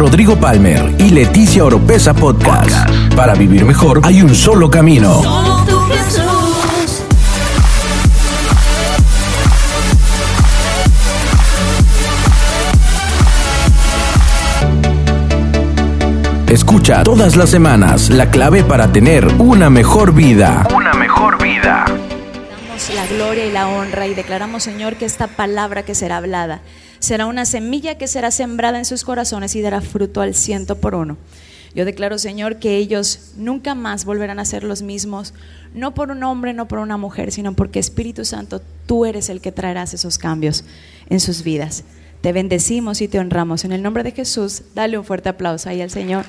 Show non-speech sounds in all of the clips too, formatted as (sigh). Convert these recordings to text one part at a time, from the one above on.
Rodrigo Palmer y Leticia Oropesa Podcast. Para vivir mejor hay un solo camino. Escucha todas las semanas la clave para tener una mejor vida. Una mejor vida. Damos la gloria y la honra y declaramos, Señor, que esta palabra que será hablada será una semilla que será sembrada en sus corazones y dará fruto al ciento por uno. Yo declaro, Señor, que ellos nunca más volverán a ser los mismos, no por un hombre, no por una mujer, sino porque Espíritu Santo, tú eres el que traerás esos cambios en sus vidas. Te bendecimos y te honramos. En el nombre de Jesús, dale un fuerte aplauso ahí al Señor.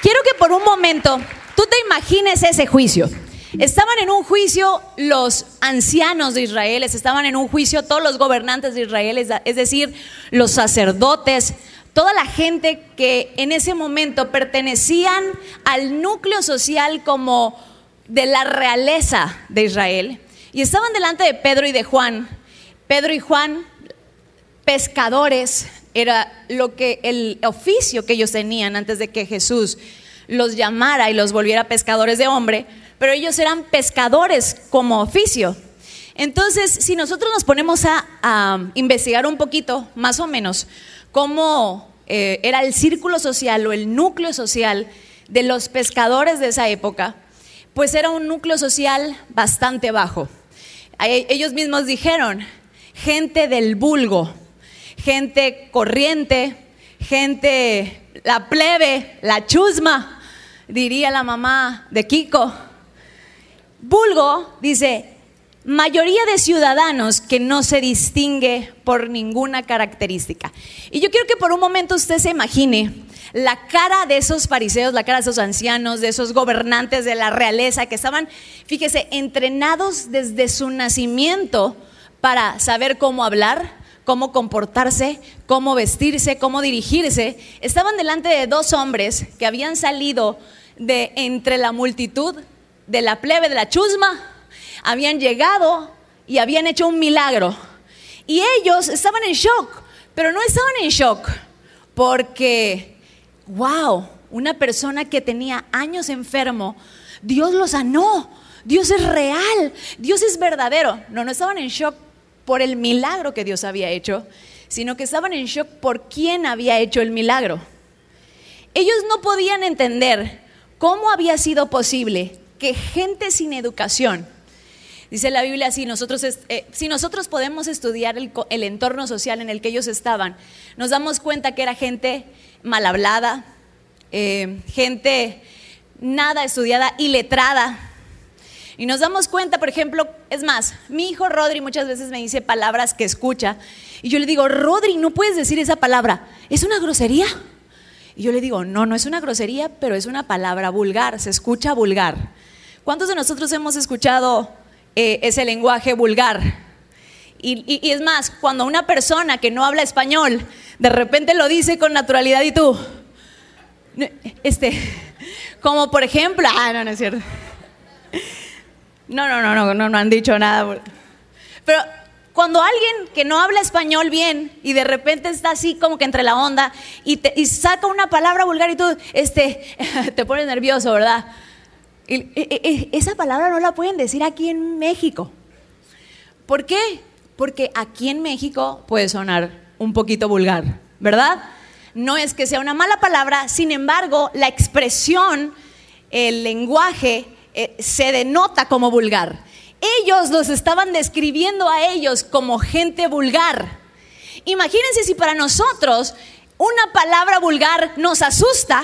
Quiero que por un momento tú te imagines ese juicio. Estaban en un juicio los ancianos de Israel, estaban en un juicio todos los gobernantes de Israel, es decir, los sacerdotes, toda la gente que en ese momento pertenecían al núcleo social como de la realeza de Israel. Y estaban delante de Pedro y de Juan. Pedro y Juan, pescadores, era lo que el oficio que ellos tenían antes de que Jesús los llamara y los volviera pescadores de hombre pero ellos eran pescadores como oficio. Entonces, si nosotros nos ponemos a, investigar un poquito, más o menos, cómo eh, era el círculo social o el núcleo social de los pescadores de esa época, pues era un núcleo social bastante bajo. Ellos mismos dijeron, gente del vulgo, gente corriente, gente, la plebe, la chusma, diría la mamá de Kiko. Vulgo dice, mayoría de ciudadanos que no se distingue por ninguna característica. Y yo quiero que por un momento usted se imagine la cara de esos fariseos, la cara de esos ancianos, de esos gobernantes de la realeza que estaban, fíjese, entrenados desde su nacimiento para saber cómo hablar, cómo comportarse, cómo vestirse, cómo dirigirse. Estaban delante de dos hombres que habían salido de entre la multitud de la plebe, de la chusma, habían llegado y habían hecho un milagro. Y ellos estaban en shock, pero no estaban en shock porque, wow, una persona que tenía años enfermo, Dios lo sanó, Dios es real, Dios es verdadero. No, no estaban en shock por el milagro que Dios había hecho, sino que estaban en shock por quién había hecho el milagro. Ellos no podían entender cómo había sido posible que gente sin educación, dice la Biblia, si nosotros, eh, si nosotros podemos estudiar el, entorno social en el que ellos estaban, nos damos cuenta que era gente mal hablada, eh, gente nada estudiada y letrada. Y nos damos cuenta, por ejemplo, es más, mi hijo Rodri muchas veces me dice palabras que escucha y yo le digo, Rodri, no puedes decir esa palabra, ¿es una grosería? Y yo le digo, no, no es una grosería, pero es una palabra vulgar, se escucha vulgar. ¿Cuántos de nosotros hemos escuchado eh, ese lenguaje vulgar? Y, es más, cuando una persona que no habla español de repente lo dice con naturalidad y tú, este, como por ejemplo, ah, no, no es cierto. No, no, no, no, no, no han dicho nada. Pero cuando alguien que no habla español bien y de repente está así como que entre la onda y, te, y saca una palabra vulgar y tú este, (laughs) te pones nervioso, ¿verdad? esa palabra no la pueden decir aquí en México. ¿Por qué? Porque aquí en México puede sonar un poquito vulgar, ¿verdad? No es que sea una mala palabra, sin embargo, la expresión, el lenguaje eh, se denota como vulgar. Ellos los estaban describiendo a ellos como gente vulgar. Imagínense si para nosotros una palabra vulgar nos asusta,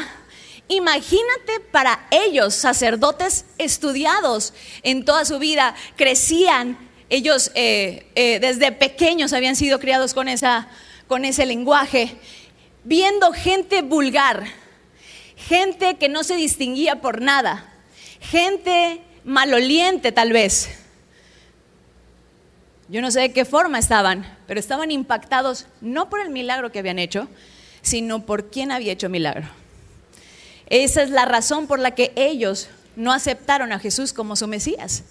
Imagínate para ellos, sacerdotes estudiados en toda su vida, crecían, ellos eh, eh, desde pequeños habían sido criados con, esa, con ese lenguaje, viendo gente vulgar, gente que no se distinguía por nada, gente maloliente tal vez. Yo no sé de qué forma estaban, pero estaban impactados no por el milagro que habían hecho, sino por quién había hecho milagro. Esa es la razón por la que ellos no aceptaron a Jesús como su Mesías.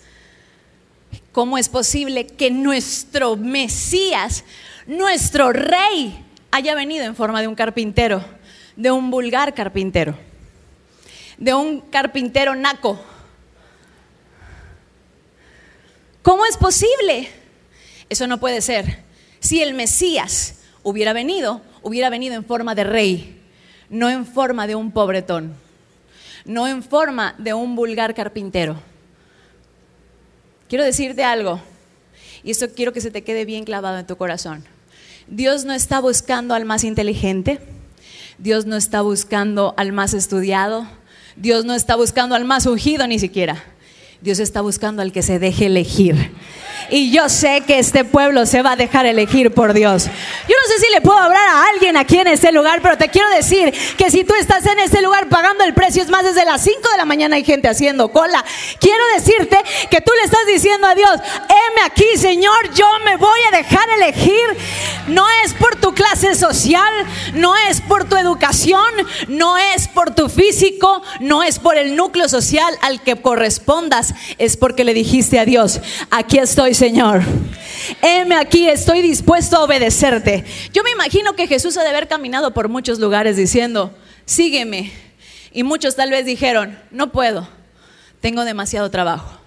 ¿Cómo es posible que nuestro Mesías, nuestro Rey, haya venido en forma de un carpintero, de un vulgar carpintero, de un carpintero naco. ¿Cómo es posible? Eso no puede ser. Si el Mesías hubiera venido, hubiera venido en forma de rey, no en forma de un pobretón, no en forma de un vulgar carpintero. Quiero decirte algo, y esto quiero que se te quede bien clavado en tu corazón. Dios no está buscando al más inteligente, Dios no está buscando al más estudiado, Dios no está buscando al más ungido ni siquiera. Dios está buscando al que se deje elegir. Y yo sé que este pueblo se va a dejar elegir por Dios. Yo no sé si le puedo hablar a alguien aquí en este lugar, pero te quiero decir que si tú estás en este lugar pagando el precio, es más, desde las 5 de la mañana hay gente haciendo cola. Quiero decirte que tú le estás diciendo a Dios, heme aquí, Señor, yo me voy a dejar elegir. No es por tu clase social, no es por tu educación, no es por tu físico, no es por el núcleo social al que correspondas, es porque le dijiste a Dios, aquí estoy Señor. Heme aquí, estoy dispuesto a obedecerte. Yo me imagino que Jesús ha de haber caminado por muchos lugares diciendo, sígueme. Y muchos tal vez dijeron, no puedo, tengo demasiado trabajo.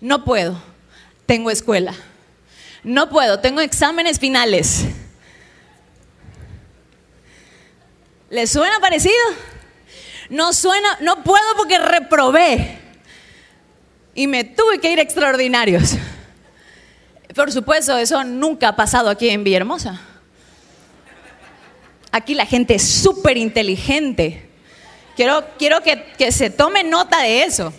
No puedo, tengo escuela. No puedo, tengo exámenes finales. ¿Le suena parecido? No suena, no puedo porque reprobé. Y me tuve que ir extraordinarios. Por supuesto, eso nunca ha pasado aquí en Villahermosa. Aquí la gente es súper inteligente. Quiero, quiero que, se tome nota de eso.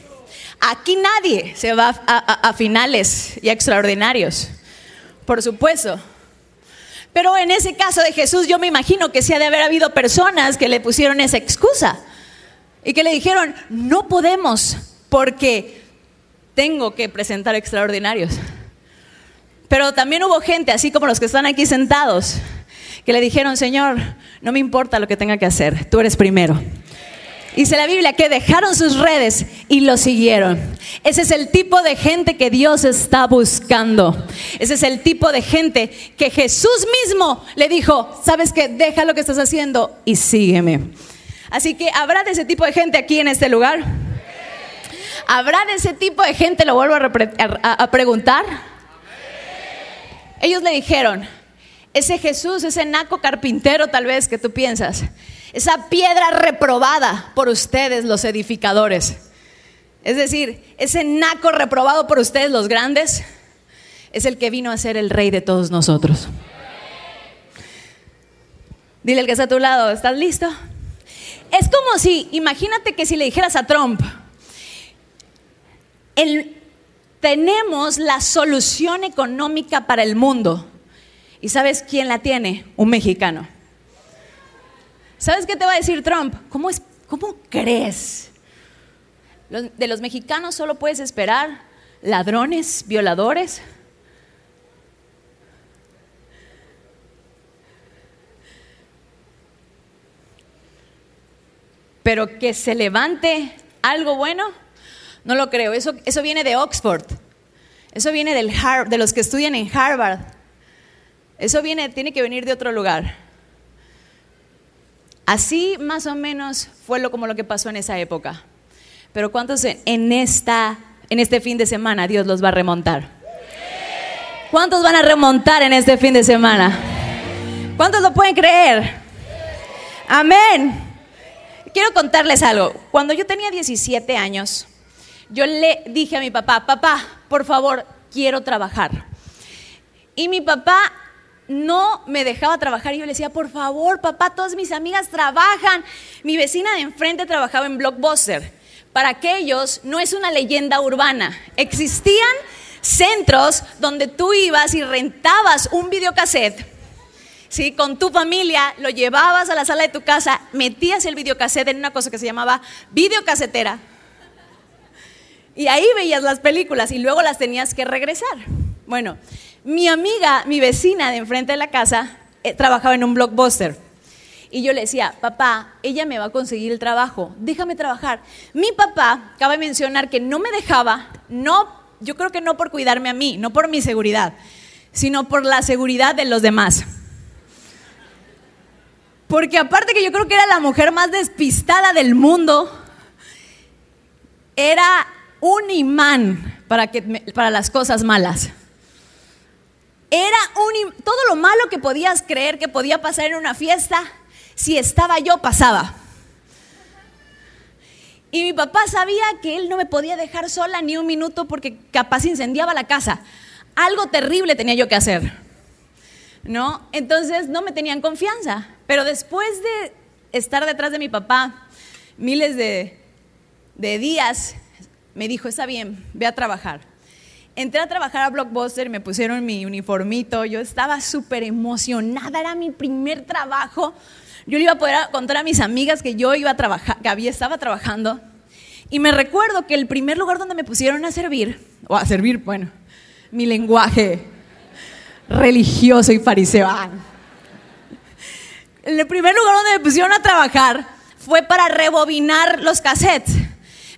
Aquí nadie se va a, a finales y extraordinarios. Por supuesto. Pero en ese caso de Jesús, yo me imagino que sí ha de haber habido personas que le pusieron esa excusa y que le dijeron, no podemos porque tengo que presentar extraordinarios. Pero también hubo gente, así como los que están aquí sentados, que le dijeron, Señor, no me importa lo que tenga que hacer, tú eres primero. Dice la Biblia que dejaron sus redes y lo siguieron. Ese es el tipo de gente que Dios está buscando. Ese es el tipo de gente que Jesús mismo le dijo, sabes que deja lo que estás haciendo y sígueme. Así que habrá de ese tipo de gente aquí en este lugar. Habrá de ese tipo de gente, lo vuelvo a, a preguntar. Ellos le dijeron, ese Jesús, ese naco carpintero tal vez que tú piensas, esa piedra reprobada por ustedes los edificadores, es decir, ese naco reprobado por ustedes los grandes, es el que vino a ser el rey de todos nosotros. Dile al que está a tu lado, ¿estás listo? Es como si, imagínate que si le dijeras a Trump, el, tenemos la solución económica para el mundo. ¿Y sabes quién la tiene? Un mexicano. ¿Sabes qué te va a decir Trump? ¿Cómo, es, cómo crees? De los mexicanos solo puedes esperar ladrones, violadores. Pero que se levante algo bueno, no lo creo. Eso, eso viene de Oxford. Eso viene del de los que estudian en Harvard. Eso viene, tiene que venir de otro lugar. Así más o menos fue lo, como lo que pasó en esa época. Pero ¿cuántos en, esta, en este fin de semana Dios los va a remontar? ¿Cuántos van a remontar en este fin de semana? ¿Cuántos lo pueden creer? Amén. Quiero contarles algo. Cuando yo tenía 17 años, yo le dije a mi papá, papá, por favor, quiero trabajar. Y mi papá no me dejaba trabajar y yo le decía, por favor, papá, todas mis amigas trabajan. Mi vecina de enfrente trabajaba en Blockbuster. Para aquellos no es una leyenda urbana. Existían centros donde tú ibas y rentabas un videocassette. ¿sí? Con tu familia, lo llevabas a la sala de tu casa, metías el videocassette en una cosa que se llamaba videocasetera y ahí veías las películas y luego las tenías que regresar. Bueno, mi amiga, mi vecina de enfrente de la casa, eh, trabajaba en un blockbuster. Y yo le decía, papá, ella me va a conseguir el trabajo, déjame trabajar. Mi papá, cabe mencionar que no me dejaba, no, yo creo que no por cuidarme a mí, no por mi seguridad, sino por la seguridad de los demás. Porque aparte que yo creo que era la mujer más despistada del mundo, era un imán para, que, para las cosas malas. Era un, todo lo malo que podías creer que podía pasar en una fiesta, si estaba yo, pasaba. Y mi papá sabía que él no me podía dejar sola ni un minuto porque capaz incendiaba la casa. Algo terrible tenía yo que hacer. ¿No? Entonces no me tenían confianza. Pero después de estar detrás de mi papá miles de, de días, me dijo, está bien, ve a trabajar. Entré a trabajar a Blockbuster, me pusieron mi uniformito, yo estaba súper emocionada, era mi primer trabajo. Yo le iba a poder contar a mis amigas que yo iba a trabajar, que había, estaba trabajando. Y me recuerdo que el primer lugar donde me pusieron a servir, o a servir, bueno, mi lenguaje religioso y fariseo. Ah. El primer lugar donde me pusieron a trabajar fue para rebobinar los cassettes.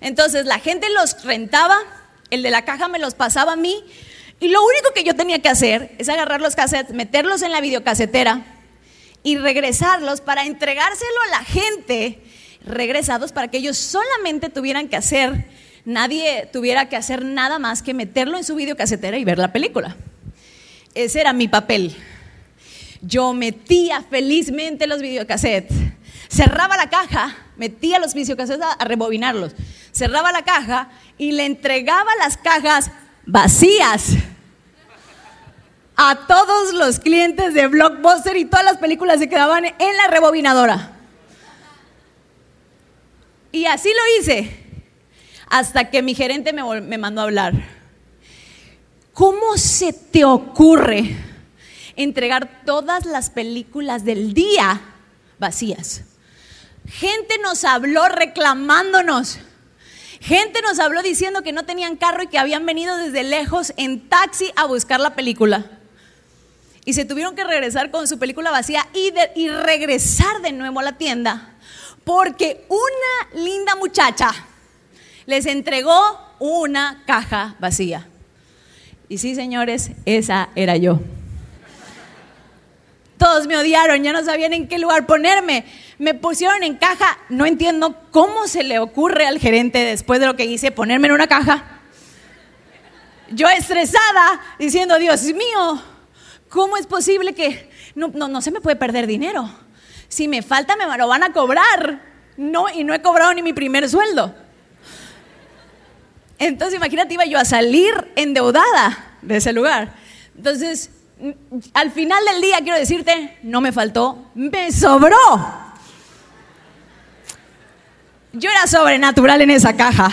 Entonces la gente los rentaba, el de la caja me los pasaba a mí y lo único que yo tenía que hacer es agarrar los cassettes, meterlos en la videocasetera y regresarlos para entregárselo a la gente regresados para que ellos solamente tuvieran que hacer, nadie tuviera que hacer nada más que meterlo en su videocasetera y ver la película. Ese era mi papel. Yo metía felizmente los videocassettes, cerraba la caja, metía los videocassettes a rebobinarlos, cerraba la caja y le entregaba las cajas vacías a todos los clientes de Blockbuster y todas las películas se quedaban en la rebobinadora. Y así lo hice, hasta que mi gerente me, me mandó a hablar. ¿Cómo se te ocurre entregar todas las películas del día vacías? Gente nos habló reclamándonos. Gente nos habló diciendo que no tenían carro y que habían venido desde lejos en taxi a buscar la película. Y se tuvieron que regresar con su película vacía y, y regresar de nuevo a la tienda porque una linda muchacha les entregó una caja vacía. Y sí, señores, esa era yo. Todos me odiaron, ya no sabían en qué lugar ponerme. Me pusieron en caja. No entiendo cómo se le ocurre al gerente después de lo que hice ponerme en una caja. Yo estresada, diciendo, Dios mío, ¿cómo es posible que no, no, no se me puede perder dinero? si me falta me lo van a cobrar. No, y no he cobrado ni mi primer sueldo. Entonces, imagínate, iba yo a salir endeudada de ese lugar. Entonces, al final del día, quiero decirte, no me faltó, me sobró. Yo era sobrenatural en esa caja.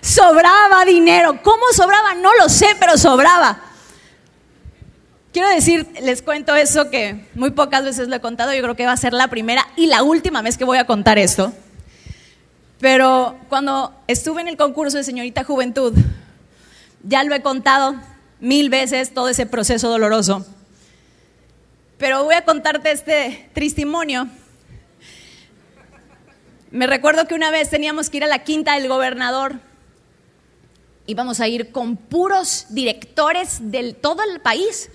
Sobraba dinero. ¿Cómo sobraba? No lo sé, pero sobraba. Quiero decir, les cuento eso que muy pocas veces lo he contado, yo creo que va a ser la primera y la última vez que voy a contar esto. Pero cuando estuve en el concurso de señorita juventud, ya lo he contado mil veces todo ese proceso doloroso. Pero voy a contarte este testimonio. Me recuerdo que una vez teníamos que ir a la quinta del gobernador. Íbamos a ir con puros directores del todo el país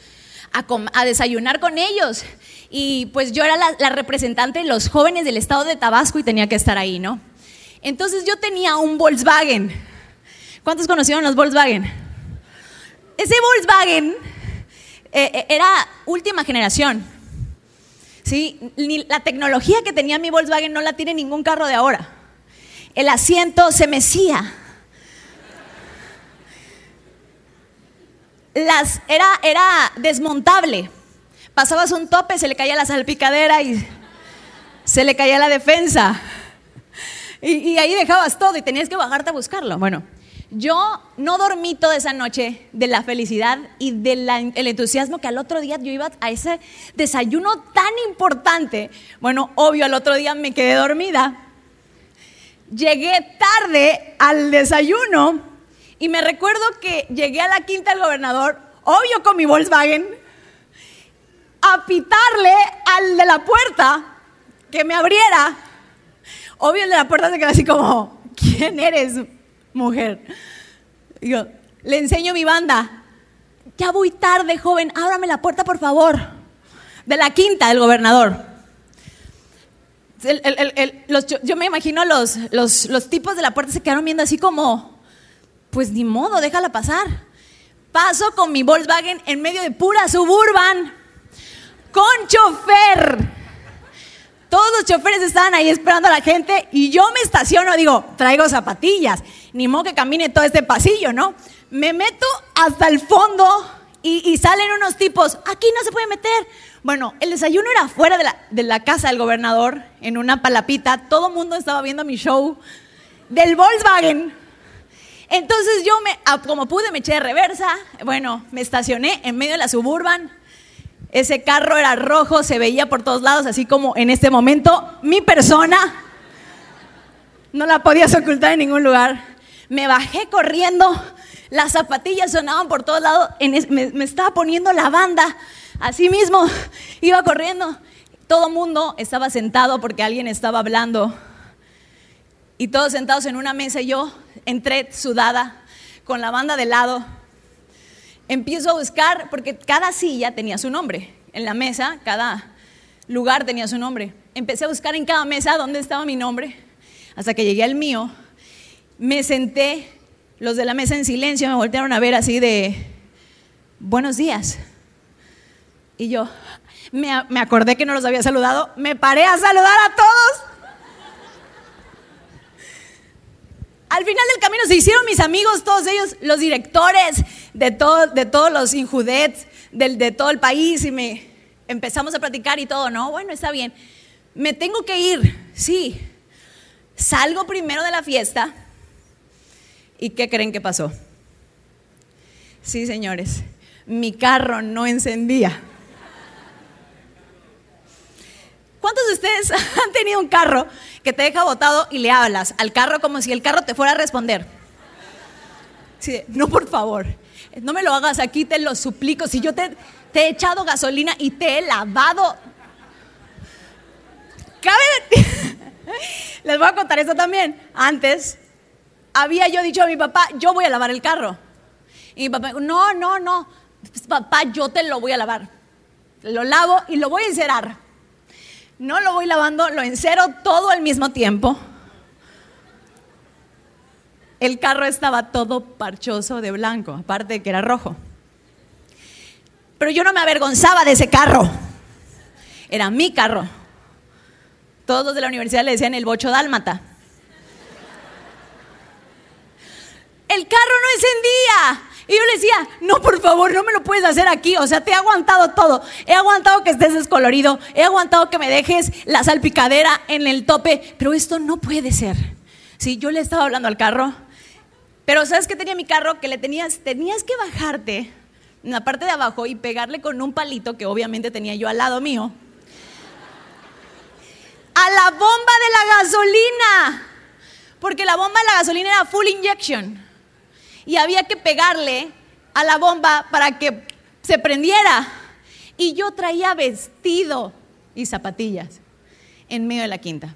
a, desayunar con ellos. Y pues yo era la, representante de los jóvenes del estado de Tabasco y tenía que estar ahí, ¿no? Entonces yo tenía un Volkswagen. ¿Cuántos conocieron los Volkswagen? Ese Volkswagen eh, eh, era última generación. ¿Sí? la tecnología que tenía mi Volkswagen no la tiene ningún carro de ahora. El asiento se mecía. las, era, era desmontable. Pasabas un tope, se le caía la salpicadera y se le caía la defensa. Y, ahí dejabas todo y tenías que bajarte a buscarlo. Bueno, yo no dormí toda esa noche de la felicidad y del entusiasmo que al otro día yo iba a ese desayuno tan importante. Bueno, obvio, al otro día me quedé dormida. Llegué tarde al desayuno y me recuerdo que llegué a la quinta del gobernador, obvio con mi Volkswagen, a pitarle al de la puerta que me abriera. Obvio el de la puerta se quedó así como, ¿quién eres, mujer? Digo, le enseño mi banda. Ya voy tarde, joven, ábrame la puerta, por favor. de la quinta del gobernador. yo me imagino los, los, los tipos de la puerta se quedaron viendo así como, pues ni modo, déjala pasar. Paso con mi Volkswagen en medio de pura suburban, con chofer. Todos los choferes estaban ahí esperando a la gente y yo me estaciono, digo, traigo zapatillas, ni modo que camine todo este pasillo, ¿no? Me meto hasta el fondo y, salen unos tipos, aquí no se puede meter. Bueno, el desayuno era fuera de la, de la casa del gobernador, en una palapita, todo el mundo estaba viendo mi show del Volkswagen. Entonces yo, me, como pude, me eché de reversa, bueno, me estacioné en medio de la suburban. Ese carro era rojo, se veía por todos lados, así como en este momento mi persona. No la podías ocultar en ningún lugar. Me bajé corriendo, las zapatillas sonaban por todos lados, me, estaba poniendo la banda, así mismo iba corriendo. Todo mundo estaba sentado porque alguien estaba hablando. Y todos sentados en una mesa yo entré sudada, con la banda de lado. Empiezo a buscar, porque cada silla tenía su nombre. En la mesa, cada lugar tenía su nombre. Empecé a buscar en cada mesa dónde estaba mi nombre, hasta que llegué al mío. Me senté los de la mesa en silencio me voltearon a ver así de, buenos días. Y yo me, acordé que no los había saludado, me paré a saludar a todos. Al final del camino se hicieron mis amigos, todos ellos, los directores de, de todos los injudets de, de todo el país y me empezamos a platicar y todo, ¿no? Bueno, está bien. Me tengo que ir, sí. Salgo primero de la fiesta ¿Y qué creen que pasó? Sí, señores, mi carro no encendía. ¿Cuántos de ustedes (laughs) han tenido un carro que te deja botado y le hablas al carro como si el carro te fuera a responder? Sí, no, por favor, no me lo hagas aquí, te lo suplico. Si yo te, te he echado gasolina y te he lavado. Cabe. (laughs) Les voy a contar esto también. Antes, había yo dicho a mi papá, yo voy a lavar el carro. Y mi papá, no, no, no, papá, yo te lo voy a lavar. Lo lavo y lo voy a encerar. No lo voy lavando, lo encero todo al mismo tiempo. El carro estaba todo parchoso de blanco, aparte de que era rojo. Pero yo no me avergonzaba de ese carro. Era mi carro. Todos de la universidad le decían el bocho dálmata. el carro no encendía. Y yo le decía, no, por favor, no me lo puedes hacer aquí. O sea, te he aguantado todo. He aguantado que estés descolorido. He aguantado que me dejes la salpicadera en el tope. Pero esto no puede ser. Sí, yo le estaba hablando al carro. Pero ¿sabes qué tenía mi carro? Que le tenías, tenías que bajarte en la parte de abajo y pegarle con un palito que obviamente tenía yo al lado mío. A la bomba de la gasolina. Porque la bomba de la gasolina era full injection y había que pegarle a la bomba para que se prendiera. Y yo traía vestido y zapatillas en medio de la quinta.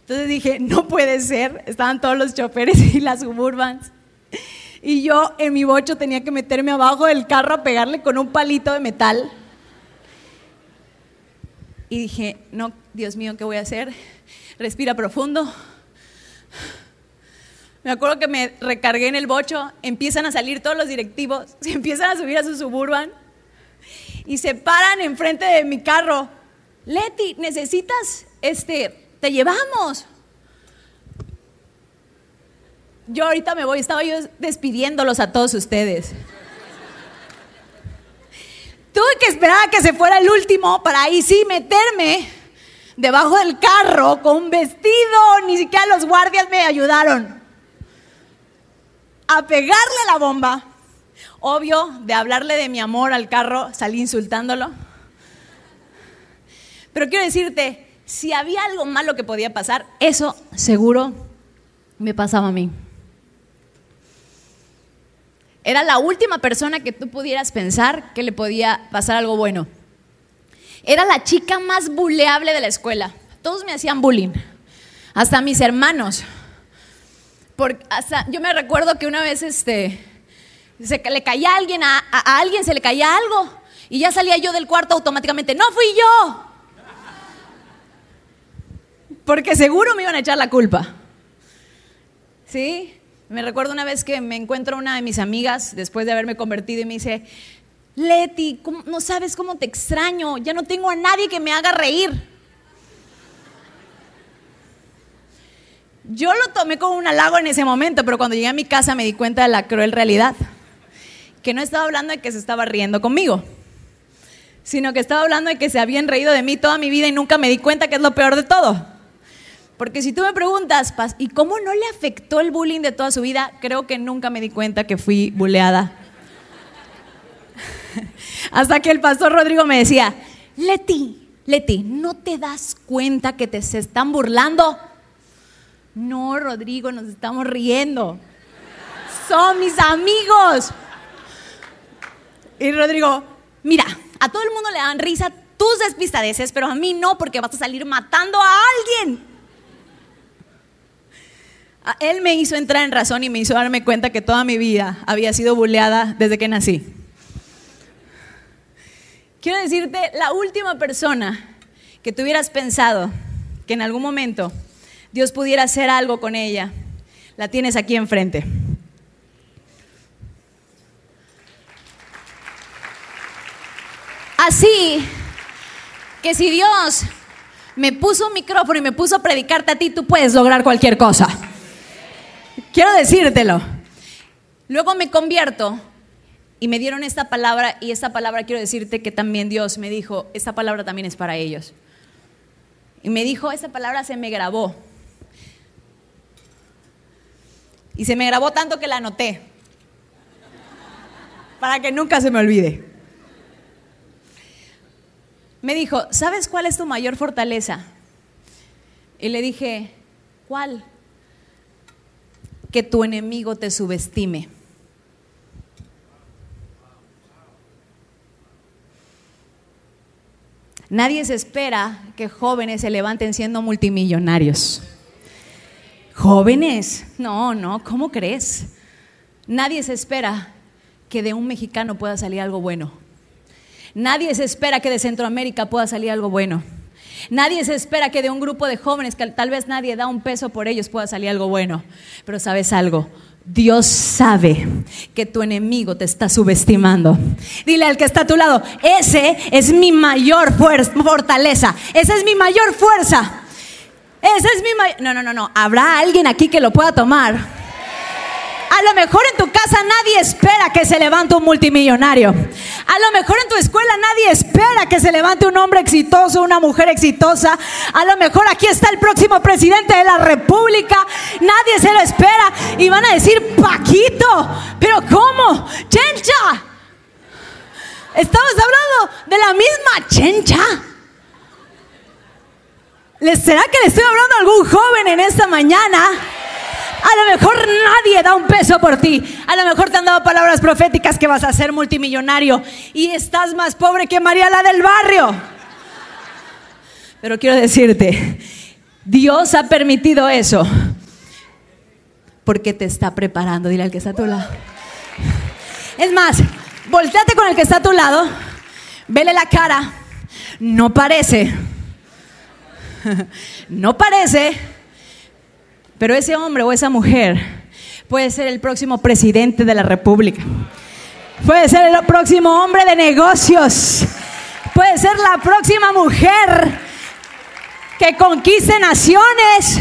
Entonces dije, no puede ser, estaban todos los choferes y las suburbans. Y yo en mi bocho tenía que meterme abajo del carro a pegarle con un palito de metal. Y dije, no, Dios mío, ¿qué voy a hacer? Respira profundo me acuerdo que me recargué en el bocho, empiezan a salir todos los directivos, se (laughs) empiezan a subir a su suburban y se paran enfrente de mi carro. Leti, necesitas, este, te llevamos. Yo ahorita me voy, estaba yo despidiéndolos a todos ustedes. Tuve que esperar a que se fuera el último para ahí sí meterme debajo del carro con un vestido, ni siquiera los guardias me ayudaron a pegarle la bomba. Obvio, de hablarle de mi amor al carro, salí insultándolo. Pero quiero decirte, si había algo malo que podía pasar, eso seguro me pasaba a mí. Era la última persona que tú pudieras pensar que le podía pasar algo bueno. Era la chica más buleable de la escuela. Todos me hacían bullying. Hasta mis hermanos. Porque hasta, yo me recuerdo que una vez este, se le caía a alguien, a, alguien se le caía algo. Y ya salía yo del cuarto automáticamente, no fui yo. Porque seguro me iban a echar la culpa. ¿Sí? Me recuerdo una vez que me encuentro una de mis amigas después de haberme convertido y me dice, Leti, no sabes cómo te extraño, ya no tengo a nadie que me haga reír. Yo lo tomé como un halago en ese momento, pero cuando llegué a mi casa me di cuenta de la cruel realidad. Que no estaba hablando de que se estaba riendo conmigo, sino que estaba hablando de que se habían reído de mí toda mi vida y nunca me di cuenta que es lo peor de todo. Porque si tú me preguntas, ¿y cómo no le afectó el bullying de toda su vida? Creo que nunca me di cuenta que fui buleada. (laughs) Hasta que el pastor Rodrigo me decía, Leti, Leti, ¿no te das cuenta que te se están burlando? No, Rodrigo, nos estamos riendo. Son mis amigos. Y Rodrigo, mira, a todo el mundo le dan risa tus despistadeces, pero a mí no, porque vas a salir matando a alguien. Él me hizo entrar en razón y me hizo darme cuenta que toda mi vida había sido buleada desde que nací. Quiero decirte, la última persona que tú hubieras pensado que en algún momento Dios pudiera hacer algo con ella, la tienes aquí enfrente. Así que si Dios me puso un micrófono y me puso a predicarte a ti, tú puedes lograr cualquier cosa. Quiero decírtelo. Luego me convierto y me dieron esta palabra y esta palabra quiero decirte que también Dios me dijo, esta palabra también es para ellos. Y me dijo, esa palabra se me grabó. Y se me grabó tanto que la anoté. Para que nunca se me olvide. Me dijo, ¿sabes cuál es tu mayor fortaleza? Y le dije, ¿cuál? Que tu enemigo te subestime. Nadie se espera que jóvenes se levanten siendo multimillonarios. Jóvenes, no, no, ¿cómo crees? Nadie se espera que de un mexicano pueda salir algo bueno. Nadie se espera que de Centroamérica pueda salir algo bueno. Nadie se espera que de un grupo de jóvenes que tal vez nadie da un peso por ellos pueda salir algo bueno. Pero sabes algo, Dios sabe que tu enemigo te está subestimando. Dile al que está a tu lado, ese es mi mayor fortaleza, esa es mi mayor fuerza. Ese es mi mayor... No, no, no, no. ¿Habrá alguien aquí que lo pueda tomar? A lo mejor en tu casa nadie espera que se levante un multimillonario. A lo mejor en tu escuela nadie espera que se levante un hombre exitoso, una mujer exitosa. A lo mejor aquí está el próximo presidente de la República. Nadie se lo espera. Y van a decir, Paquito, pero ¿cómo? Chencha. Estamos hablando de la misma chencha. ¿Será que le estoy hablando a algún joven en esta mañana? A lo mejor nadie da un peso por ti. A lo mejor te han dado palabras proféticas que vas a ser multimillonario y estás más pobre que María la del barrio. Pero quiero decirte, Dios ha permitido eso porque te está preparando. Dile al que está a tu lado. Es más, volteate con el que está a tu lado, vele la cara. No parece (laughs) no parece, pero ese hombre o esa mujer puede ser el próximo presidente de la República. Puede ser el próximo hombre de negocios. Puede ser la próxima mujer que conquiste naciones.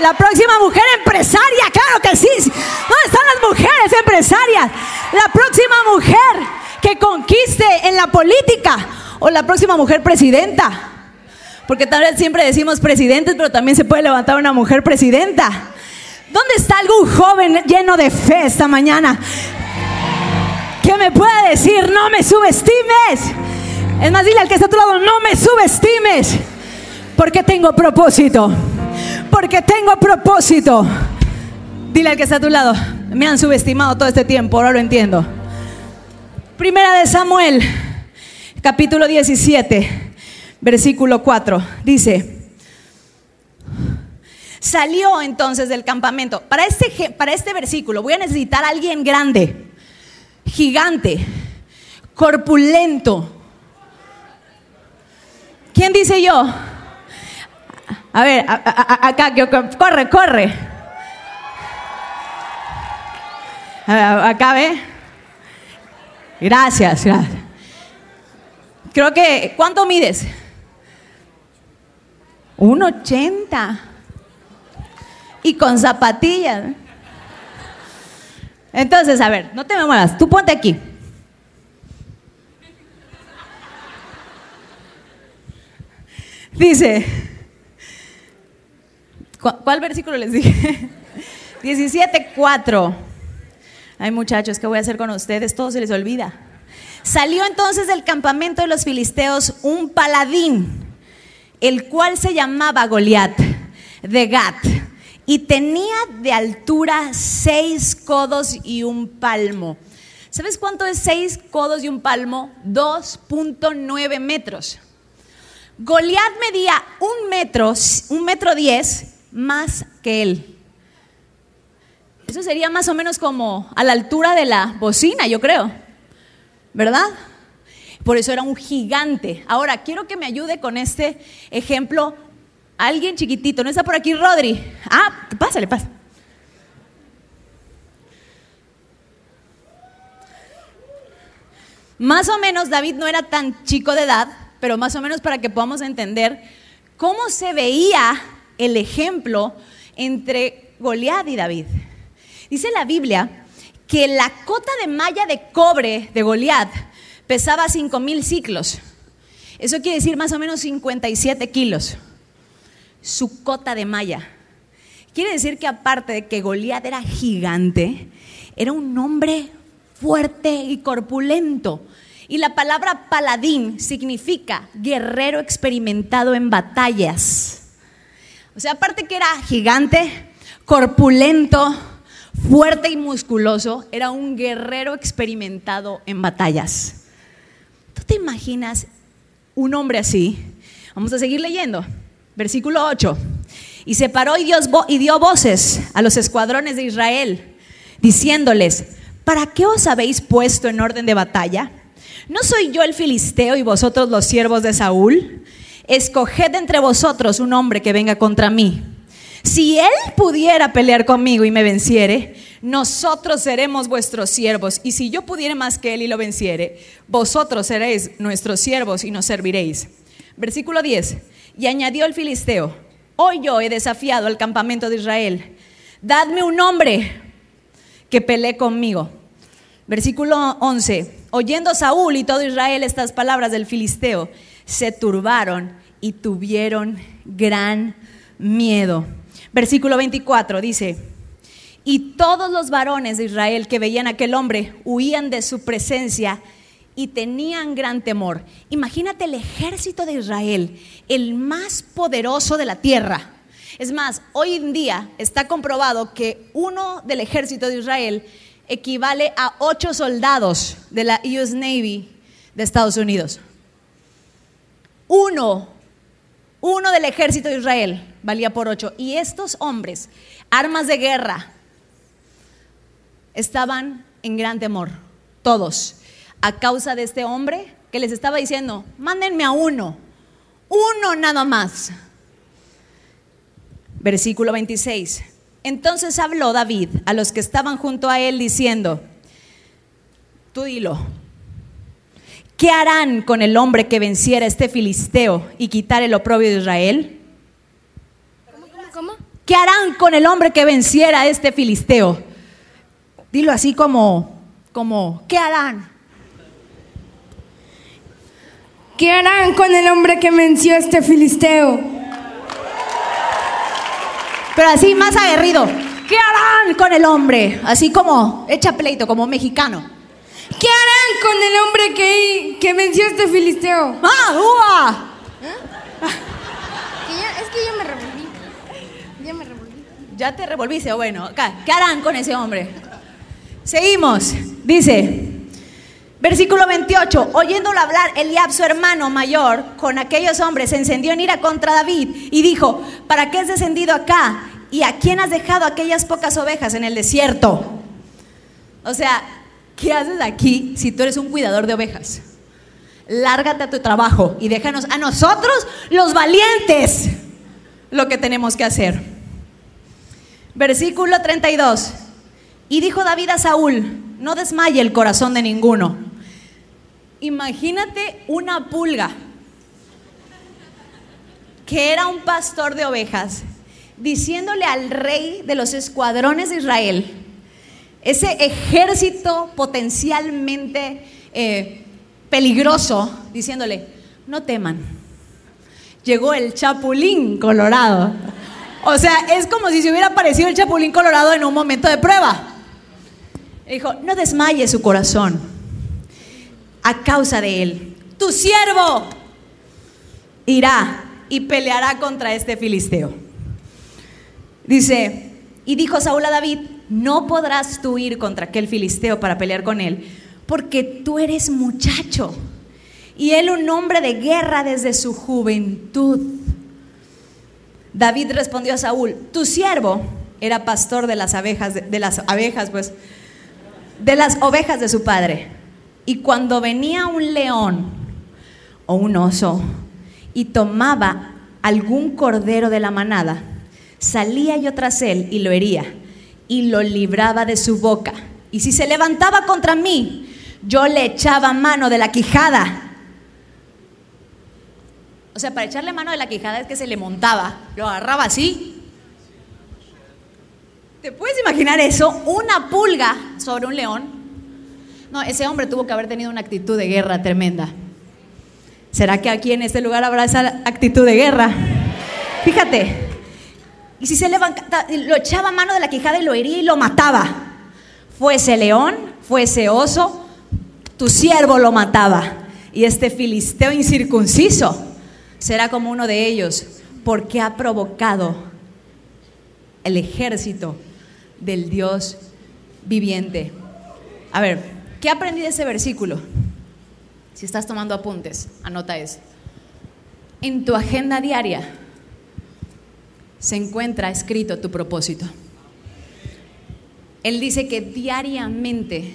La próxima mujer empresaria, claro que sí. ¿Dónde están las mujeres empresarias? La próxima mujer que conquiste en la política o la próxima mujer presidenta. Porque tal vez siempre decimos presidentes, pero también se puede levantar una mujer presidenta. ¿Dónde está algún joven lleno de fe esta mañana? Que me pueda decir, no me subestimes. Es más, dile al que está a tu lado, no me subestimes. Porque tengo propósito. Porque tengo propósito. Dile al que está a tu lado, me han subestimado todo este tiempo, ahora lo entiendo. Primera de Samuel, capítulo 17 versículo 4. Dice, salió entonces del campamento. Para este, para este versículo voy a necesitar a alguien grande, gigante, corpulento. ¿Quién dice yo? A ver, acá, corre, corre. acá ve. Gracias, gracias. Creo que, ¿cuánto mides? Un 80. Y con zapatillas. Entonces, a ver, no te me muevas, tú ponte aquí. Dice, ¿cuál versículo les dije? (laughs) 17.4. Ay muchachos, ¿qué voy a hacer con ustedes? Todo se les olvida. Salió entonces del campamento de los filisteos un paladín, el cual se llamaba Goliat, de Gat, y tenía de altura seis codos y un palmo. ¿Sabes cuánto es seis codos y un palmo? 2.9 metros. Goliat medía un metro, un metro diez más que él. Eso sería más o menos como a la altura de la bocina, yo creo. ¿Verdad? Por eso era un gigante. Ahora, quiero que me ayude con este ejemplo. Alguien chiquitito, ¿no está por aquí Rodri? Ah, pásale, pasa. Más o menos David no era tan chico de edad, pero más o menos para que podamos entender cómo se veía el ejemplo entre Goliat y David. Dice la Biblia que la cota de malla de cobre de Goliat pesaba 5000 ciclos. Eso quiere decir más o menos 57 kilos. Su cota de malla. Quiere decir que aparte de que Goliat era gigante, era un hombre fuerte y corpulento. Y la palabra paladín significa guerrero experimentado en batallas. O sea, aparte que era gigante, corpulento, fuerte y musculoso, era un guerrero experimentado en batallas. ¿Tú te imaginas un hombre así? Vamos a seguir leyendo. Versículo 8. Y se paró y, y dio voces a los escuadrones de Israel, diciéndoles, ¿para qué os habéis puesto en orden de batalla? ¿No soy yo el filisteo y vosotros los siervos de Saúl? Escoged entre vosotros un hombre que venga contra mí. Si él pudiera pelear conmigo y me venciere, nosotros seremos vuestros siervos. Y si yo pudiera más que él y lo venciere, vosotros seréis nuestros siervos y nos serviréis. Versículo 10. Y añadió el filisteo, hoy yo he desafiado al campamento de Israel. Dadme un hombre que pelee conmigo. Versículo 11. Oyendo Saúl y todo Israel estas palabras del filisteo, se turbaron y tuvieron gran miedo. Versículo 24 dice, y todos los varones de Israel que veían a aquel hombre huían de su presencia y tenían gran temor. Imagínate el ejército de Israel, el más poderoso de la tierra. Es más, hoy en día está comprobado que uno del ejército de Israel equivale a ocho soldados de la US Navy de Estados Unidos. Uno, uno del ejército de Israel valía por ocho. Y estos hombres, armas de guerra, estaban en gran temor, todos, a causa de este hombre que les estaba diciendo, mándenme a uno, uno nada más. Versículo 26. Entonces habló David a los que estaban junto a él diciendo, tú dilo, ¿qué harán con el hombre que venciera a este filisteo y quitar el oprobio de Israel? ¿Cómo, qué harán con el hombre que venciera a este filisteo? Dilo así como, como, ¿qué harán? ¿Qué harán con el hombre que venció a este filisteo? Pero así más aguerrido. ¿Qué harán con el hombre? Así como echa pleito, como mexicano. ¿Qué harán con el hombre que, que venció a este filisteo? ¡Ah, ¡Ua! ¿Eh? es que ya me revolví. Ya me revolví. Ya te revolviste, bueno. ¿Qué harán con ese hombre? Seguimos. Dice, Versículo 28, oyéndolo hablar Eliab, su hermano mayor, con aquellos hombres, se encendió en ira contra David y dijo, ¿para qué has descendido acá? ¿Y a quién has dejado aquellas pocas ovejas en el desierto? O sea, ¿qué haces aquí si tú eres un cuidador de ovejas? Lárgate a tu trabajo y déjanos a nosotros, los valientes, lo que tenemos que hacer. Versículo 32. Y dijo David a Saúl, no desmaye el corazón de ninguno. Imagínate una pulga que era un pastor de ovejas, diciéndole al rey de los escuadrones de Israel, ese ejército potencialmente eh, peligroso, diciéndole, no teman, llegó el chapulín colorado. O sea, es como si se hubiera aparecido el chapulín colorado en un momento de prueba. Dijo, no desmaye su corazón a causa de él. Tu siervo irá y peleará contra este filisteo. Dice, y dijo Saúl a David, no podrás tú ir contra aquel filisteo para pelear con él, porque tú eres muchacho y él un hombre de guerra desde su juventud. David respondió a Saúl, tu siervo era pastor de las abejas, de, las abejas, pues, de las ovejas de su padre. Y cuando venía un león o un oso y tomaba algún cordero de la manada, salía yo tras él y lo hería y lo libraba de su boca. Y si se levantaba contra mí, yo le echaba mano de la quijada. O sea, para echarle mano de la quijada es que se le montaba, lo agarraba así. ¿Te puedes imaginar eso? Una pulga sobre un león. No, ese hombre tuvo que haber tenido una actitud de guerra tremenda. ¿Será que aquí en este lugar habrá esa actitud de guerra? Fíjate. Y si se levantaba, lo echaba mano de la quijada y lo hería y lo mataba. Fuese león, fuese oso, tu siervo lo mataba. Y este filisteo incircunciso será como uno de ellos, porque ha provocado el ejército del Dios viviente. A ver, ¿qué aprendí de ese versículo? Si estás tomando apuntes, anota eso. En tu agenda diaria se encuentra escrito tu propósito. Él dice que diariamente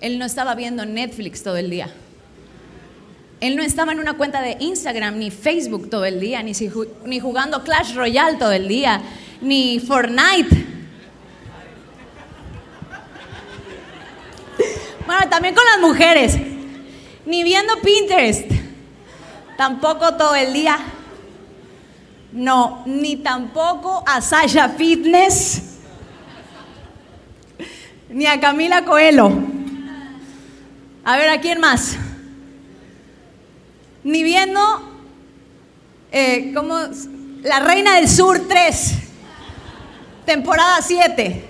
él no estaba viendo Netflix todo el día. Él no estaba en una cuenta de Instagram ni Facebook todo el día, ni, ni jugando Clash Royale todo el día, ni Fortnite. Bueno, también con las mujeres ni viendo Pinterest, tampoco todo el día. No, ni tampoco a Sasha Fitness, ni a Camila Coelho. A ver, ¿a quién más? Ni viendo, eh, como La Reina del Sur 3, temporada 7.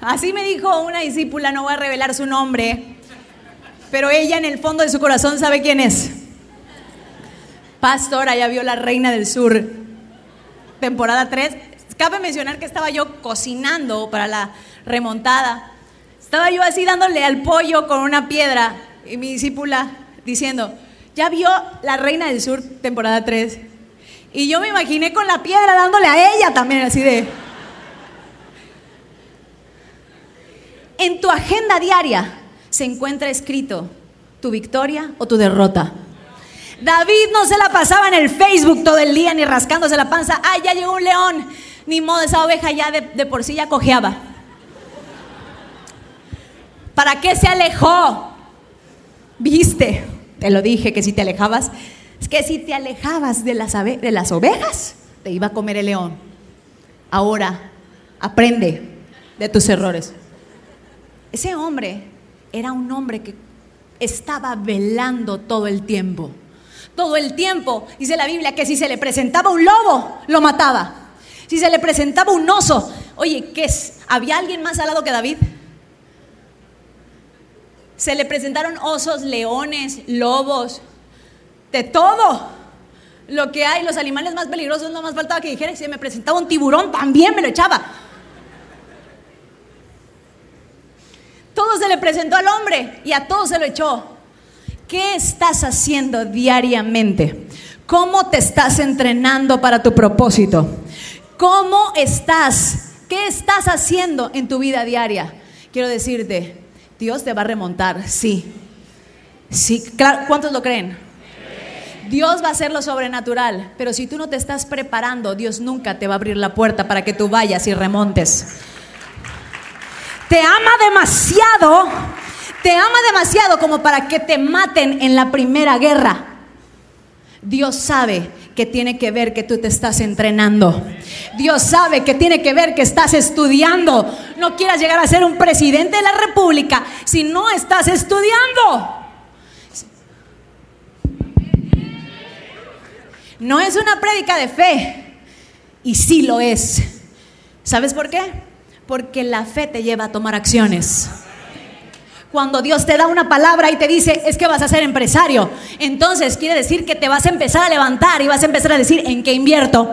Así me dijo una discípula, no voy a revelar su nombre, pero ella en el fondo de su corazón sabe quién es. Pastora, ya vio La Reina del Sur, temporada 3. Cabe mencionar que estaba yo cocinando para la remontada. Estaba yo así dándole al pollo con una piedra y mi discípula diciendo, ya vio La Reina del Sur, temporada 3. Y yo me imaginé con la piedra dándole a ella también, así de... En tu agenda diaria, se encuentra escrito tu victoria o tu derrota. David no se la pasaba en el Facebook todo el día ni rascándose la panza. Ay, ya llegó un león. Ni modo, esa oveja ya de, por sí ya cojeaba. ¿Para qué se alejó? Viste, te lo dije que si te alejabas, es que si te alejabas de las, de las ovejas, te iba a comer el león. Ahora, aprende de tus errores. Ese hombre era un hombre que estaba velando todo el tiempo. Todo el tiempo, dice la Biblia, que si se le presentaba un lobo, lo mataba. Si se le presentaba un oso, oye, ¿qué es? ¿Había alguien más al lado que David? Se le presentaron osos, leones, lobos, de todo. Lo que hay, los animales más peligrosos, no más faltaba que dijera, si se me presentaba un tiburón, también me lo echaba. Todo se le presentó al hombre y a todo se lo echó. ¿Qué estás haciendo diariamente? ¿Cómo te estás entrenando para tu propósito? ¿Cómo estás? ¿Qué estás haciendo en tu vida diaria? quiero decirte, Dios te va a remontar, sí. Sí, claro, ¿cuántos lo creen? Dios va a hacer lo sobrenatural, pero si tú no te estás preparando, Dios nunca te va a abrir la puerta para que tú vayas y remontes. Te ama demasiado, te ama demasiado como para que te maten en la primera guerra. Dios sabe que tiene que ver que tú te estás entrenando. Dios sabe que tiene que ver que estás estudiando. No quieras llegar a ser un presidente de la República si no estás estudiando. No es una prédica de fe. Y sí lo es. ¿Sabes por qué? Porque la fe te lleva a tomar acciones. Cuando Dios te da una palabra y te dice, es que vas a ser empresario, entonces quiere decir que te vas a empezar a levantar y vas a empezar a decir, ¿en qué invierto?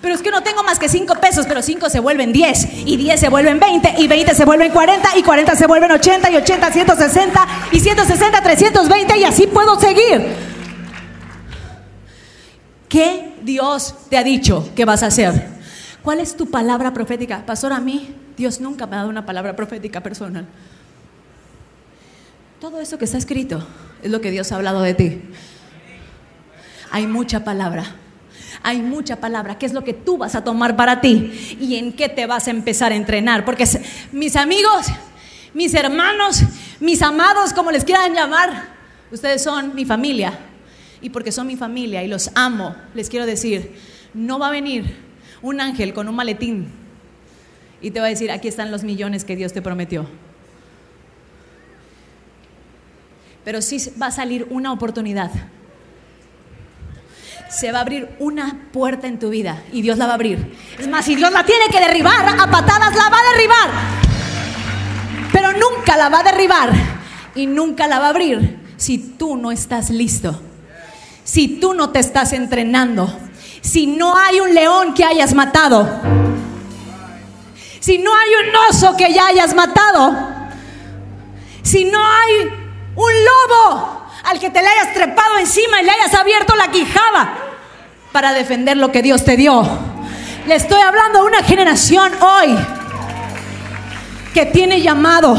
Pero es que no tengo más que 5 pesos, pero 5 se vuelven 10, y 10 se vuelven 20, y 20 se vuelven 40, y 40 se vuelven 80, y 80 160, y 160 320, y así puedo seguir. ¿Qué Dios te ha dicho que vas a hacer? ¿Cuál es tu palabra profética? Pastor, a mí Dios nunca me ha dado una palabra profética personal. Todo eso que está escrito es lo que Dios ha hablado de ti. Hay mucha palabra. Hay mucha palabra. ¿Qué es lo que tú vas a tomar para ti? ¿Y en qué te vas a empezar a entrenar? Porque mis amigos, mis hermanos, mis amados, como les quieran llamar, ustedes son mi familia. Y porque son mi familia y los amo, les quiero decir, no va a venir un ángel con un maletín y te va a decir, aquí están los millones que Dios te prometió. Pero sí va a salir una oportunidad. Se va a abrir una puerta en tu vida y Dios la va a abrir. Es más, si Dios la tiene que derribar, a patadas la va a derribar. Pero nunca la va a derribar y nunca la va a abrir si tú no estás listo. Si tú no te estás entrenando. Si no hay un león que hayas matado. Si no hay un oso que ya hayas matado. Si no hay un lobo al que te le hayas trepado encima y le hayas abierto la quijada para defender lo que Dios te dio. Le estoy hablando a una generación hoy que tiene llamado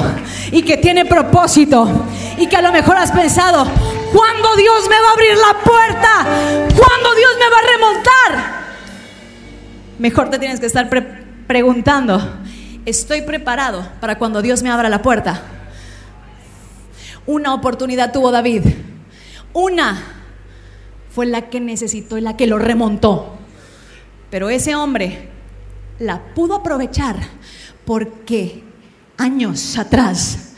y que tiene propósito y que a lo mejor has pensado, ¿cuándo Dios me va a abrir la puerta? ¿Cuándo Dios me va a remontar? Mejor te tienes que estar preguntando, ¿estoy preparado para cuando Dios me abra la puerta? Una oportunidad tuvo David. Una fue la que necesitó y la que lo remontó. Pero ese hombre la pudo aprovechar porque años atrás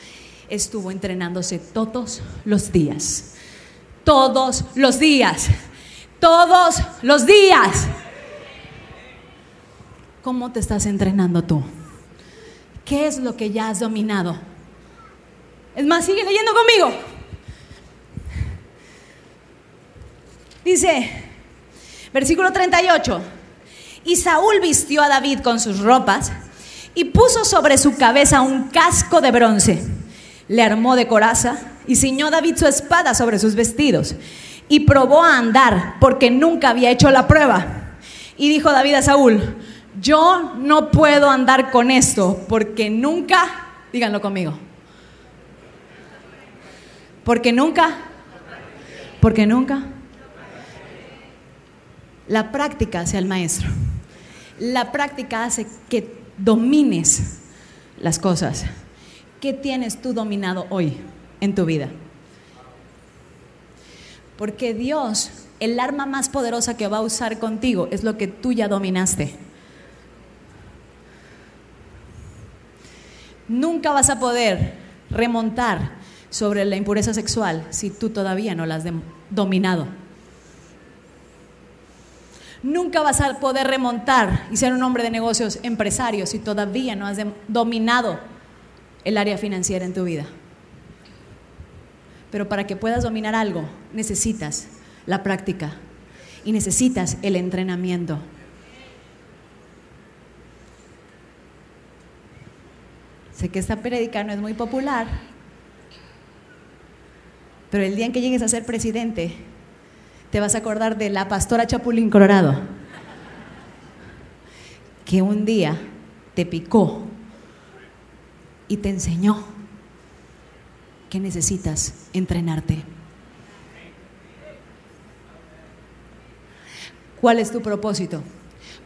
estuvo entrenándose todos los días. Todos los días. Todos los días. ¿Cómo te estás entrenando tú? ¿Qué es lo que ya has dominado? Es más, sigue leyendo conmigo. Dice, versículo 38, y Saúl vistió a David con sus ropas y puso sobre su cabeza un casco de bronce. Le armó de coraza y ciñó David su espada sobre sus vestidos y probó a andar porque nunca había hecho la prueba. Y dijo David a Saúl, yo no puedo andar con esto porque nunca, díganlo conmigo, porque nunca, porque nunca. La práctica hace al maestro. La práctica hace que domines las cosas. ¿Qué tienes tú dominado hoy en tu vida? Porque Dios, el arma más poderosa que va a usar contigo es lo que tú ya dominaste. Nunca vas a poder remontar sobre la impureza sexual si tú todavía no la has dominado. Nunca vas a poder remontar y ser un hombre de negocios empresario si todavía no has dominado el área financiera en tu vida. Pero para que puedas dominar algo, necesitas la práctica y necesitas el entrenamiento. Sé que esta prédica no es muy popular, pero el día en que llegues a ser presidente, te vas a acordar de la pastora Chapulín Colorado, que un día te picó y te enseñó que necesitas entrenarte. ¿Cuál es tu propósito?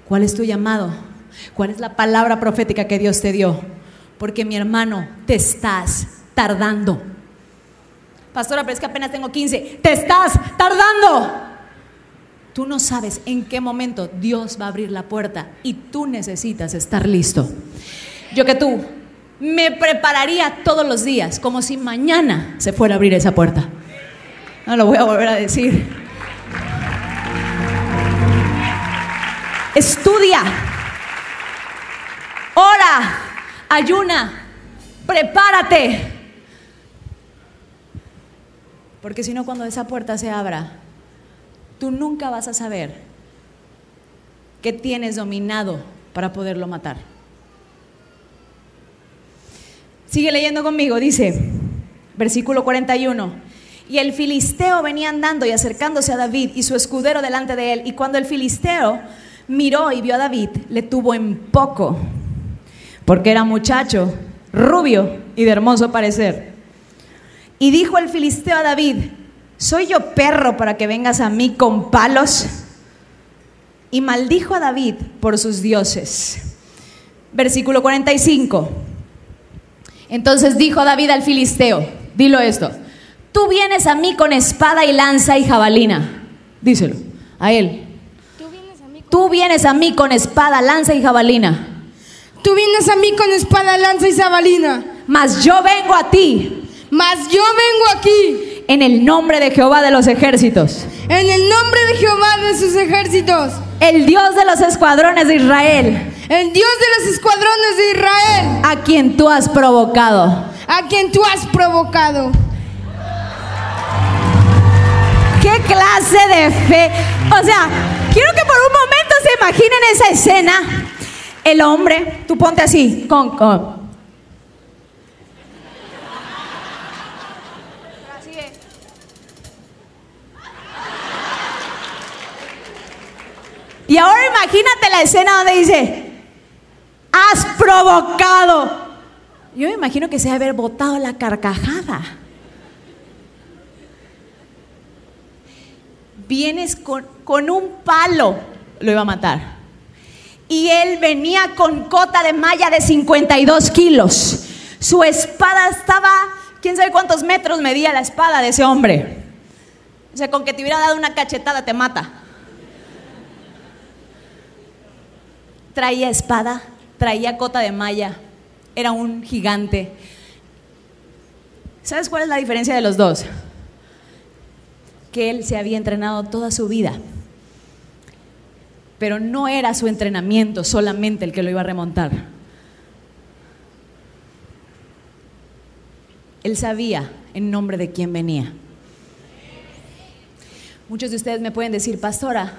¿Cuál es tu llamado? ¿Cuál es la palabra profética que Dios te dio? Porque mi hermano, te estás tardando. Pastora, pero es que apenas tengo 15. Te estás tardando. Tú no sabes en qué momento Dios va a abrir la puerta y tú necesitas estar listo. Yo que tú me prepararía todos los días como si mañana se fuera a abrir esa puerta. No lo voy a volver a decir. Estudia. Ora. Ayuna. Prepárate. Porque si no, cuando esa puerta se abra, tú nunca vas a saber qué tienes dominado para poderlo matar. Sigue leyendo conmigo, dice, versículo 41. Y el filisteo venía andando y acercándose a David y su escudero delante de él. Y cuando el filisteo miró y vio a David, le tuvo en poco, porque era muchacho, rubio y de hermoso parecer. Y dijo el filisteo a David, ¿soy yo perro para que vengas a mí con palos? Y maldijo a David por sus dioses. Versículo 45. Entonces dijo David al filisteo, dilo esto, tú vienes a mí con espada y lanza y jabalina. Díselo a él. Tú vienes a mí con, Tú vienes a mí con espada, lanza y jabalina. Tú vienes a mí con espada, lanza y jabalina. Mas yo vengo a ti Mas yo vengo aquí en el nombre de Jehová de los ejércitos, en el nombre de Jehová de sus ejércitos, el Dios de los escuadrones de Israel, el Dios de los escuadrones de Israel, a quien tú has provocado. a quien tú has provocado. ¿Qué clase de fe? O sea, quiero que por un momento se imaginen esa escena. El hombre, tú ponte así, con, con. Y ahora imagínate la escena donde dice, has provocado. Yo me imagino que se haber botado la carcajada. Vienes con, con un palo, lo iba a matar. Y él venía con cota de malla de 52 kilos. Su espada estaba, quién sabe cuántos metros medía la espada de ese hombre. O sea, con que te hubiera dado una cachetada te mata. Traía espada, traía cota de malla, era un gigante. ¿Sabes cuál es la diferencia de los dos? Que él se había entrenado toda su vida, pero no era su entrenamiento solamente el que lo iba a remontar. Él sabía en nombre de quién venía. Muchos de ustedes me pueden decir, pastora,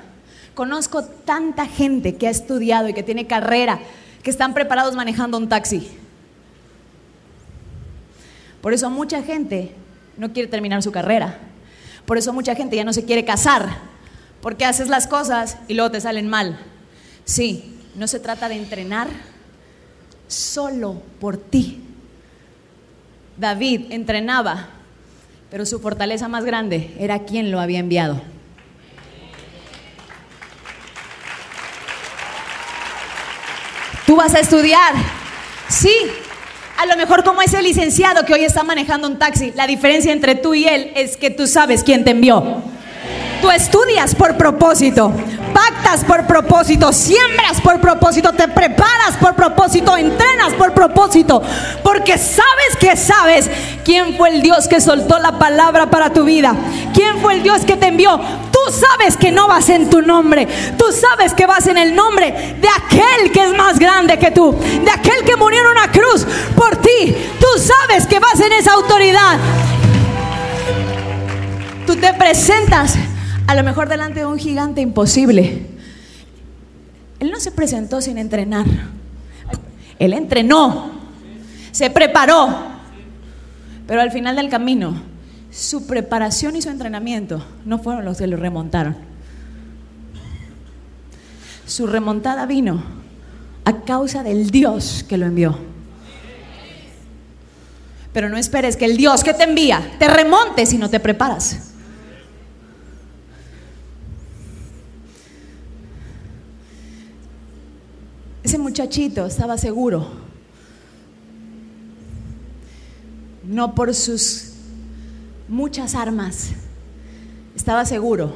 conozco tanta gente que ha estudiado y que tiene carrera, que están preparados manejando un taxi. Por eso mucha gente no quiere terminar su carrera. Por eso mucha gente ya no se quiere casar, porque haces las cosas y luego te salen mal. Sí, no se trata de entrenar solo por ti. David entrenaba, pero su fortaleza más grande era quien lo había enviado. Tú vas a estudiar, sí, a lo mejor como ese licenciado que hoy está manejando un taxi, la diferencia entre tú y él es que tú sabes quién te envió. Tú estudias por propósito, pactas por propósito, siembras por propósito, te preparas por propósito, entrenas por propósito, porque sabes que sabes quién fue el Dios que soltó la palabra para tu vida, quién fue el Dios que te envió. Tú sabes que no vas en tu nombre, tú sabes que vas en el nombre de aquel que es más grande que tú, de aquel que murió en una cruz por ti. Tú sabes que vas en esa autoridad. Tú te presentas a lo mejor delante de un gigante imposible. Él no se presentó sin entrenar. Él entrenó, se preparó. Pero al final del camino, su preparación y su entrenamiento no fueron los que lo remontaron. Su remontada vino a causa del Dios que lo envió. Pero no esperes que el Dios que te envía te remonte si no te preparas. Ese muchachito estaba seguro, no por sus muchas armas, estaba seguro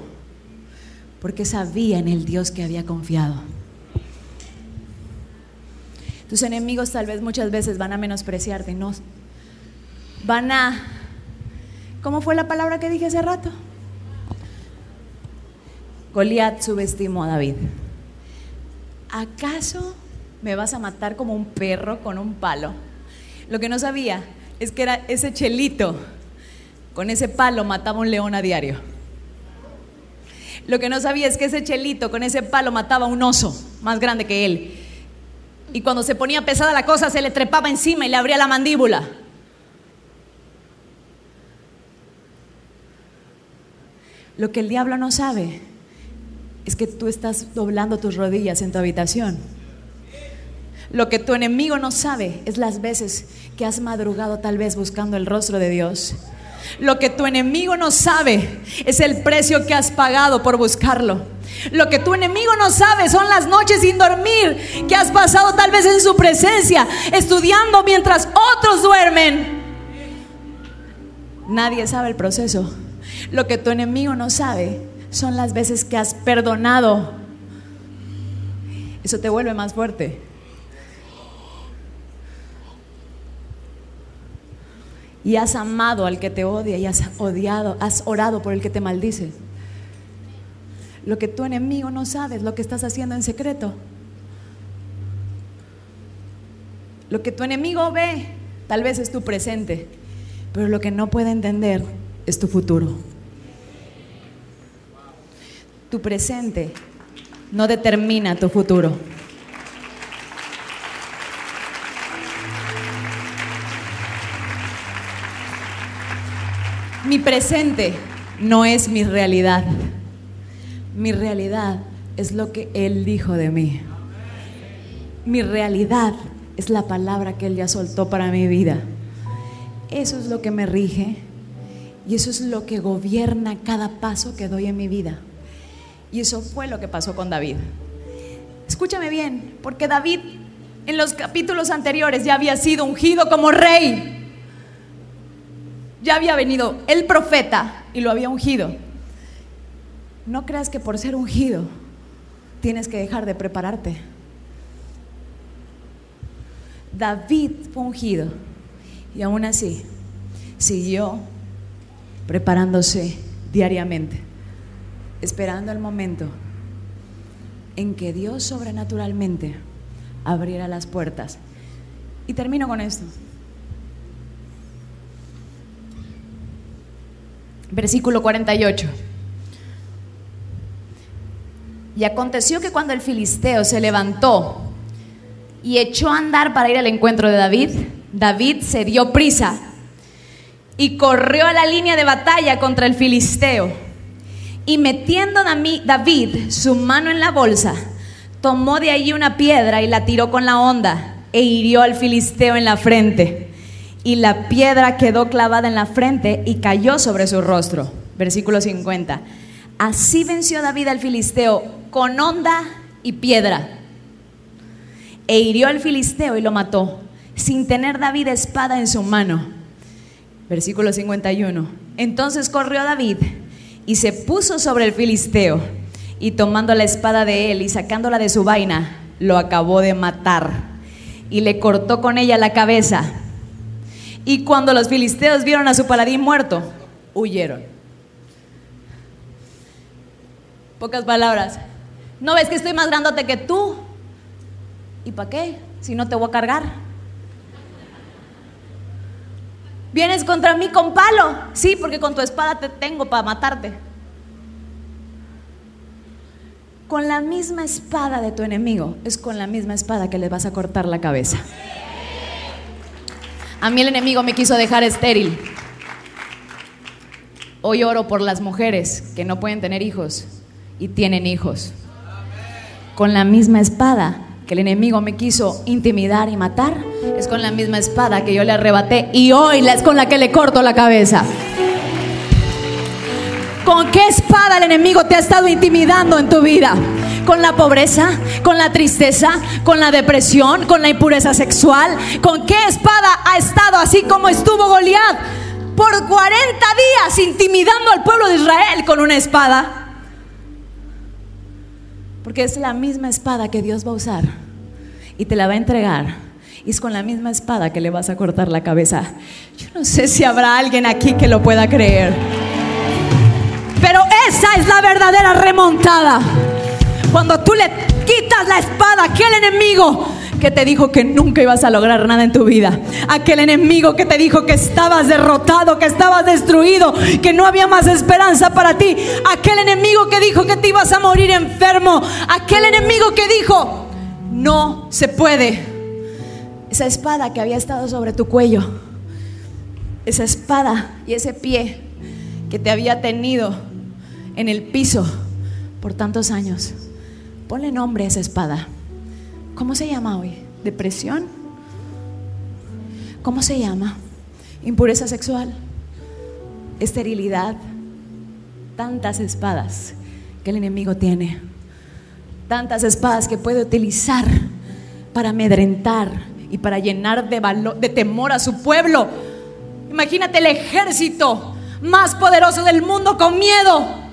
porque sabía en el Dios que había confiado. Tus enemigos tal vez muchas veces van a menospreciarte, no van a ¿Cómo fue la palabra que dije hace rato? Goliat subestimó a David. ¿acaso me vas a matar como un perro con un palo? Lo que no sabía es que era ese chelito, con ese palo mataba un león a diario. Lo que no sabía es que ese chelito con ese palo mataba un oso más grande que él. Y cuando se ponía pesada la cosa se le trepaba encima y le abría la mandíbula. Lo que el diablo no sabe es que tú estás doblando tus rodillas en tu habitación. Lo que tu enemigo no sabe es las veces que has madrugado tal vez buscando el rostro de Dios. Lo que tu enemigo no sabe es el precio que has pagado por buscarlo. Lo que tu enemigo no sabe son las noches sin dormir que has pasado tal vez en su presencia, estudiando mientras otros duermen. Nadie sabe el proceso. Lo que tu enemigo no sabe son las veces que has perdonado. Eso te vuelve más fuerte. Y has amado al que te odia y has odiado, has orado por el que te maldice. Lo que tu enemigo no sabe es lo que estás haciendo en secreto. Lo que tu enemigo ve tal vez es tu presente, pero lo que no puede entender es tu futuro. Tu presente no determina tu futuro. Mi presente no es mi realidad. Mi realidad es lo que Él dijo de mí. Mi realidad es la palabra que Él ya soltó para mi vida. Eso es lo que me rige y eso es lo que gobierna cada paso que doy en mi vida. Y eso fue lo que pasó con David. Escúchame bien, porque David en los capítulos anteriores ya había sido ungido como rey. Ya había venido el profeta y lo había ungido. No creas que por ser ungido tienes que dejar de prepararte. David fue ungido y aún así siguió preparándose diariamente esperando el momento en que Dios sobrenaturalmente abriera las puertas. Y termino con esto. Versículo 48. Y aconteció que cuando el filisteo se levantó y echó a andar para ir al encuentro de David, David se dio prisa y corrió a la línea de batalla contra el filisteo y metiendo David su mano en la bolsa, tomó de allí una piedra y la tiró con la onda e hirió al filisteo en la frente. Y la piedra quedó clavada en la frente y cayó sobre su rostro. Versículo 50. Así venció David al filisteo con onda y piedra. E hirió al filisteo y lo mató, sin tener David espada en su mano. Versículo 51. Entonces corrió David y se puso sobre el filisteo y tomando la espada de él y sacándola de su vaina, lo acabó de matar y le cortó con ella la cabeza. Y cuando los filisteos vieron a su paladín muerto, huyeron. Pocas palabras. ¿No ves que estoy más grandote que tú? ¿Y para qué? Si no te voy a cargar. Vienes contra mí con palo. Sí, porque con tu espada te tengo para matarte. Con la misma espada de tu enemigo, es con la misma espada que le vas a cortar la cabeza. A mí el enemigo me quiso dejar estéril. Hoy oro por las mujeres que no pueden tener hijos y tienen hijos. Con la misma espada que el enemigo me quiso intimidar y matar, es con la misma espada que yo le arrebaté y hoy es con la que le corto la cabeza. ¿Con qué espada el enemigo te ha estado intimidando en tu vida? ¿Con la pobreza? ¿Con la tristeza? ¿Con la depresión? ¿Con la impureza sexual? ¿Con qué espada ha estado así como estuvo Goliat por 40 días intimidando al pueblo de Israel con una espada? Porque es la misma espada que Dios va a usar y te la va a entregar. Y es con la misma espada que le vas a cortar la cabeza. Yo no sé si habrá alguien aquí que lo pueda creer. Pero esa es la verdadera remontada. Cuando tú le quitas la espada a aquel enemigo que te dijo que nunca ibas a lograr nada en tu vida. Aquel enemigo que te dijo que estabas derrotado, que estabas destruido, que no había más esperanza para ti. Aquel enemigo que dijo que te ibas a morir enfermo. Aquel enemigo que dijo, no se puede. Esa espada que había estado sobre tu cuello. Esa espada y ese pie que te había tenido en el piso por tantos años. Ponle nombre a esa espada. ¿Cómo se llama hoy? ¿Depresión? ¿Cómo se llama? Impureza sexual, esterilidad, tantas espadas que el enemigo tiene, tantas espadas que puede utilizar para amedrentar y para llenar de, de temor a su pueblo. Imagínate el ejército más poderoso del mundo con miedo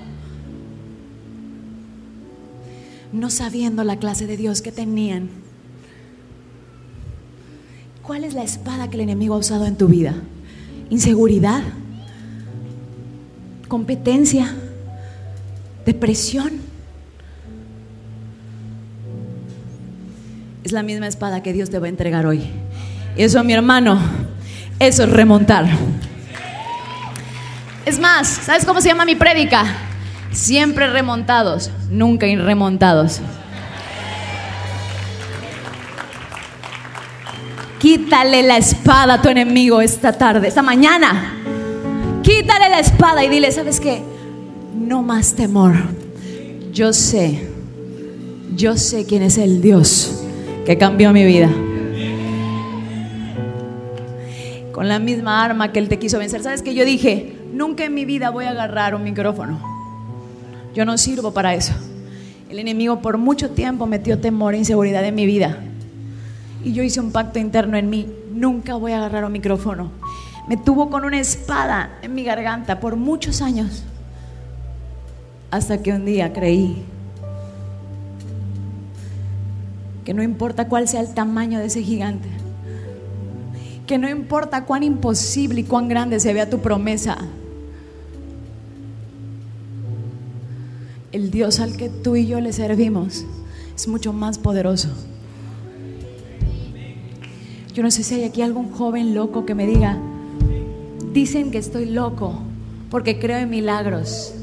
no sabiendo la clase de Dios que tenían. ¿Cuál es la espada que el enemigo ha usado en tu vida? ¿Inseguridad? ¿Competencia? ¿Depresión? Es la misma espada que Dios te va a entregar hoy. Eso, mi hermano, eso es remontar. Es más, ¿sabes cómo se llama mi prédica? Siempre remontados, nunca irremontados. Quítale la espada a tu enemigo esta tarde, esta mañana. Quítale la espada y dile, ¿sabes qué? No más temor. Yo sé, yo sé quién es el Dios que cambió mi vida. Con la misma arma que Él te quiso vencer. ¿Sabes qué? Yo dije, nunca en mi vida voy a agarrar un micrófono. Yo no sirvo para eso. El enemigo por mucho tiempo metió temor e inseguridad en mi vida. Y yo hice un pacto interno en mí. Nunca voy a agarrar un micrófono. Me tuvo con una espada en mi garganta por muchos años. Hasta que un día creí que no importa cuál sea el tamaño de ese gigante, que no importa cuán imposible y cuán grande se vea tu promesa, el Dios al que tú y yo le servimos es mucho más poderoso. Yo no sé si hay aquí algún joven loco que me diga, dicen que estoy loco porque creo en milagros.